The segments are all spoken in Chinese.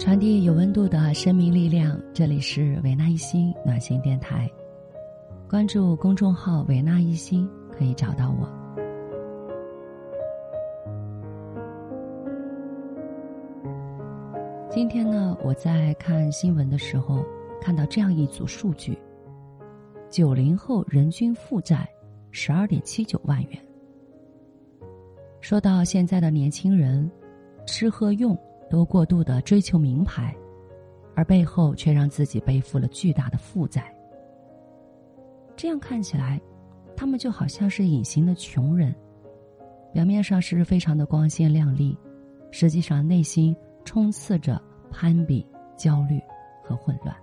传递有温度的生命力量。这里是维纳一心暖心电台，关注公众号“维纳一心”可以找到我。今天呢，我在看新闻的时候看到这样一组数据：九零后人均负债十二点七九万元。说到现在的年轻人，吃喝用。都过度的追求名牌，而背后却让自己背负了巨大的负债。这样看起来，他们就好像是隐形的穷人，表面上是非常的光鲜亮丽，实际上内心充斥着攀比、焦虑和混乱。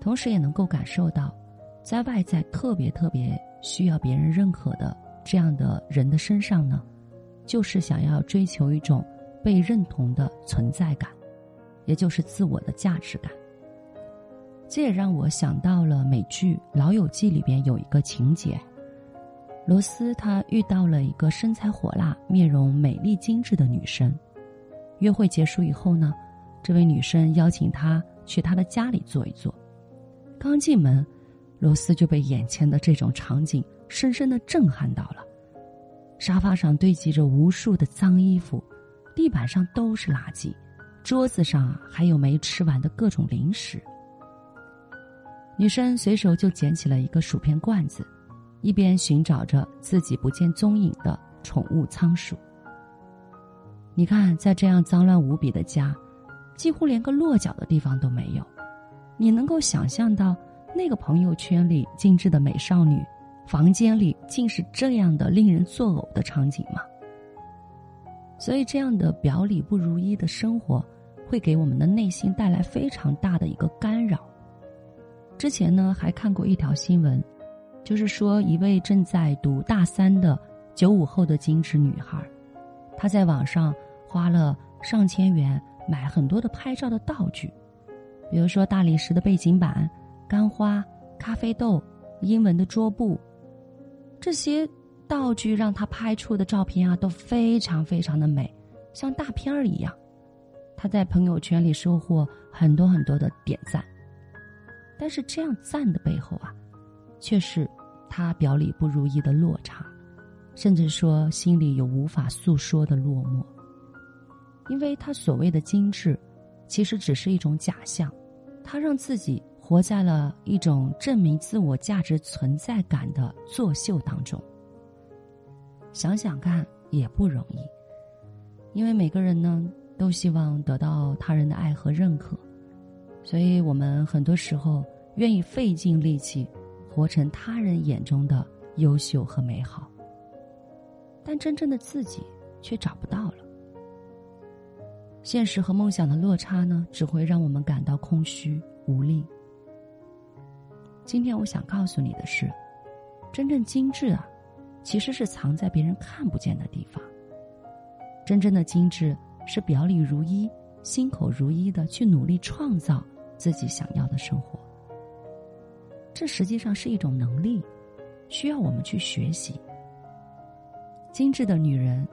同时，也能够感受到，在外在特别特别需要别人认可的这样的人的身上呢，就是想要追求一种。被认同的存在感，也就是自我的价值感。这也让我想到了美剧《老友记》里边有一个情节：罗斯他遇到了一个身材火辣、面容美丽精致的女生。约会结束以后呢，这位女生邀请他去她的家里坐一坐。刚进门，罗斯就被眼前的这种场景深深的震撼到了。沙发上堆积着无数的脏衣服。地板上都是垃圾，桌子上还有没吃完的各种零食。女生随手就捡起了一个薯片罐子，一边寻找着自己不见踪影的宠物仓鼠。你看，在这样脏乱无比的家，几乎连个落脚的地方都没有。你能够想象到那个朋友圈里精致的美少女，房间里竟是这样的令人作呕的场景吗？所以，这样的表里不如一的生活，会给我们的内心带来非常大的一个干扰。之前呢，还看过一条新闻，就是说一位正在读大三的九五后的精致女孩，她在网上花了上千元买很多的拍照的道具，比如说大理石的背景板、干花、咖啡豆、英文的桌布，这些。道具让他拍出的照片啊都非常非常的美，像大片儿一样。他在朋友圈里收获很多很多的点赞，但是这样赞的背后啊，却是他表里不如意的落差，甚至说心里有无法诉说的落寞。因为他所谓的精致，其实只是一种假象，他让自己活在了一种证明自我价值存在感的作秀当中。想想看也不容易，因为每个人呢都希望得到他人的爱和认可，所以我们很多时候愿意费尽力气，活成他人眼中的优秀和美好，但真正的自己却找不到了。现实和梦想的落差呢，只会让我们感到空虚无力。今天我想告诉你的是，真正精致啊。其实是藏在别人看不见的地方。真正的精致是表里如一、心口如一的去努力创造自己想要的生活。这实际上是一种能力，需要我们去学习。精致的女人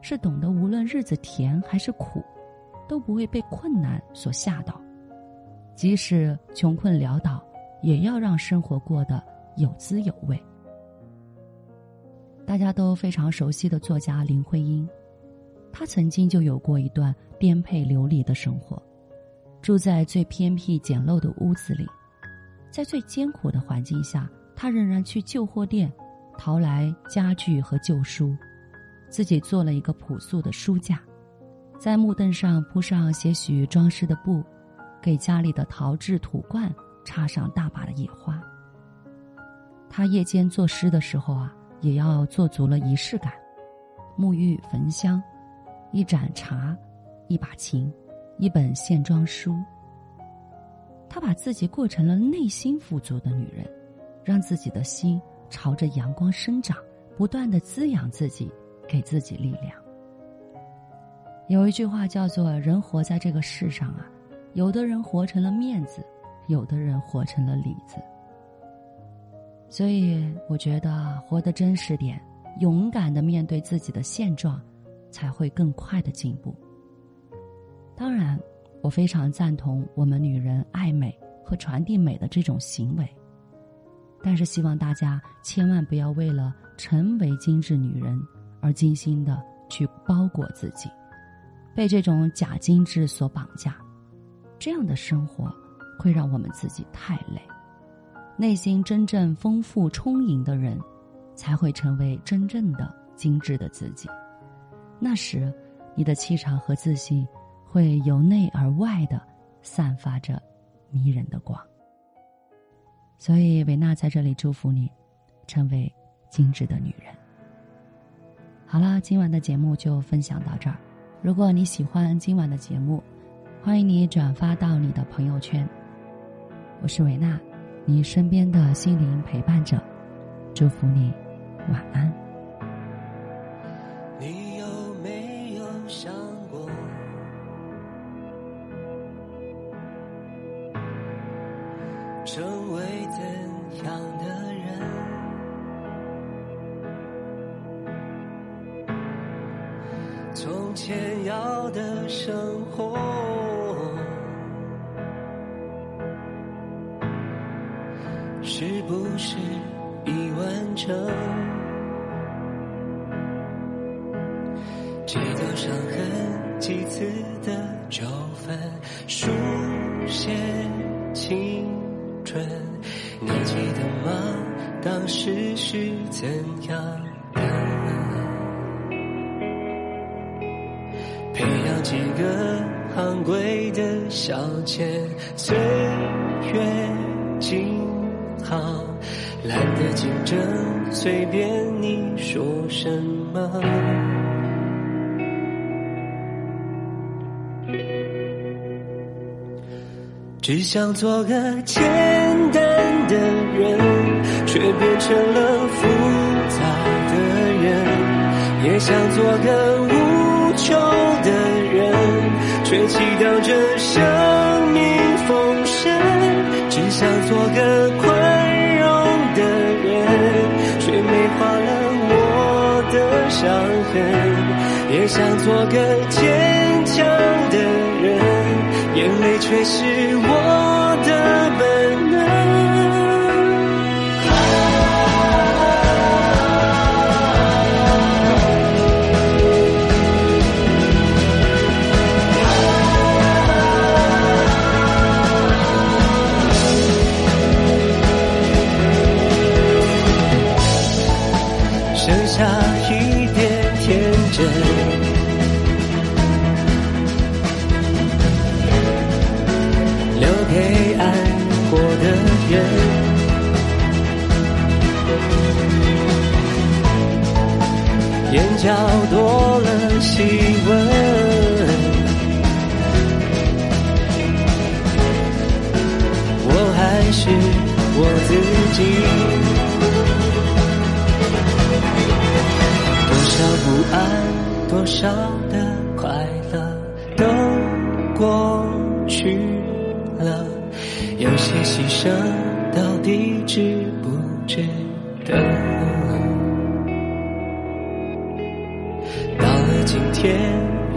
是懂得无论日子甜还是苦，都不会被困难所吓倒，即使穷困潦倒，也要让生活过得有滋有味。大家都非常熟悉的作家林徽因，她曾经就有过一段颠沛流离的生活，住在最偏僻简陋的屋子里，在最艰苦的环境下，她仍然去旧货店淘来家具和旧书，自己做了一个朴素的书架，在木凳上铺上些许装饰的布，给家里的陶制土罐插上大把的野花。他夜间作诗的时候啊。也要做足了仪式感，沐浴、焚香，一盏茶，一把琴，一本线装书。她把自己过成了内心富足的女人，让自己的心朝着阳光生长，不断的滋养自己，给自己力量。有一句话叫做“人活在这个世上啊，有的人活成了面子，有的人活成了里子。”所以，我觉得活得真实点，勇敢的面对自己的现状，才会更快的进步。当然，我非常赞同我们女人爱美和传递美的这种行为，但是希望大家千万不要为了成为精致女人而精心的去包裹自己，被这种假精致所绑架，这样的生活会让我们自己太累。内心真正丰富充盈的人，才会成为真正的精致的自己。那时，你的气场和自信会由内而外的散发着迷人的光。所以，维娜在这里祝福你，成为精致的女人。好了，今晚的节目就分享到这儿。如果你喜欢今晚的节目，欢迎你转发到你的朋友圈。我是维娜。你身边的心灵陪伴者，祝福你，晚安。你有没有想过，成为怎样的人？从前要的生活。成？几道伤痕，几次的纠纷，书写青春，你记得吗？当时是怎样的？培养几个昂贵的小钱，岁月静。好，懒得竞争，随便你说什么。只想做个简单的人，却变成了复杂的人。也想做个无求的人，却祈祷着生命丰盛。只想做个快。伤痕，也想做个坚强的人，眼泪却是我角多了细纹，我还是我自己。多少不安，多少的快乐都过去了，有些牺牲到底值不值得？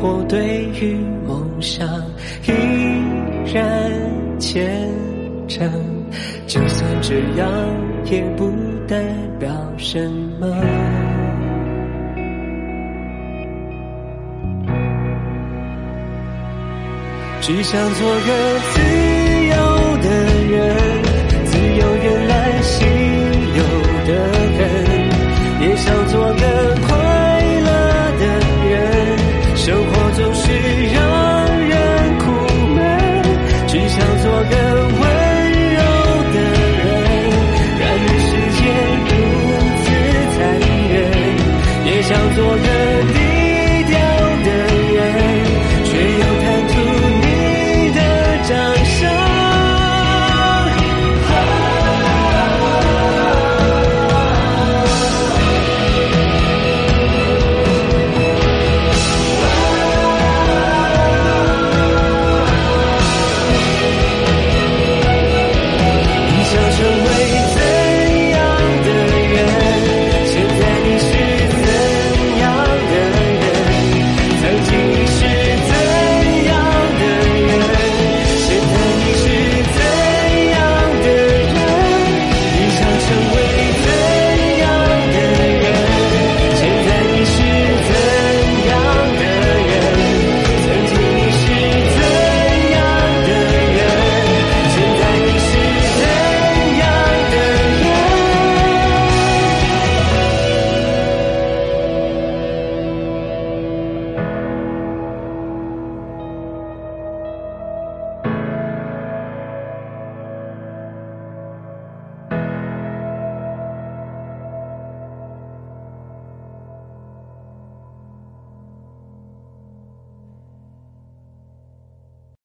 我对于梦想依然虔诚，就算这样，也不代表什么。只想做个自想做约定。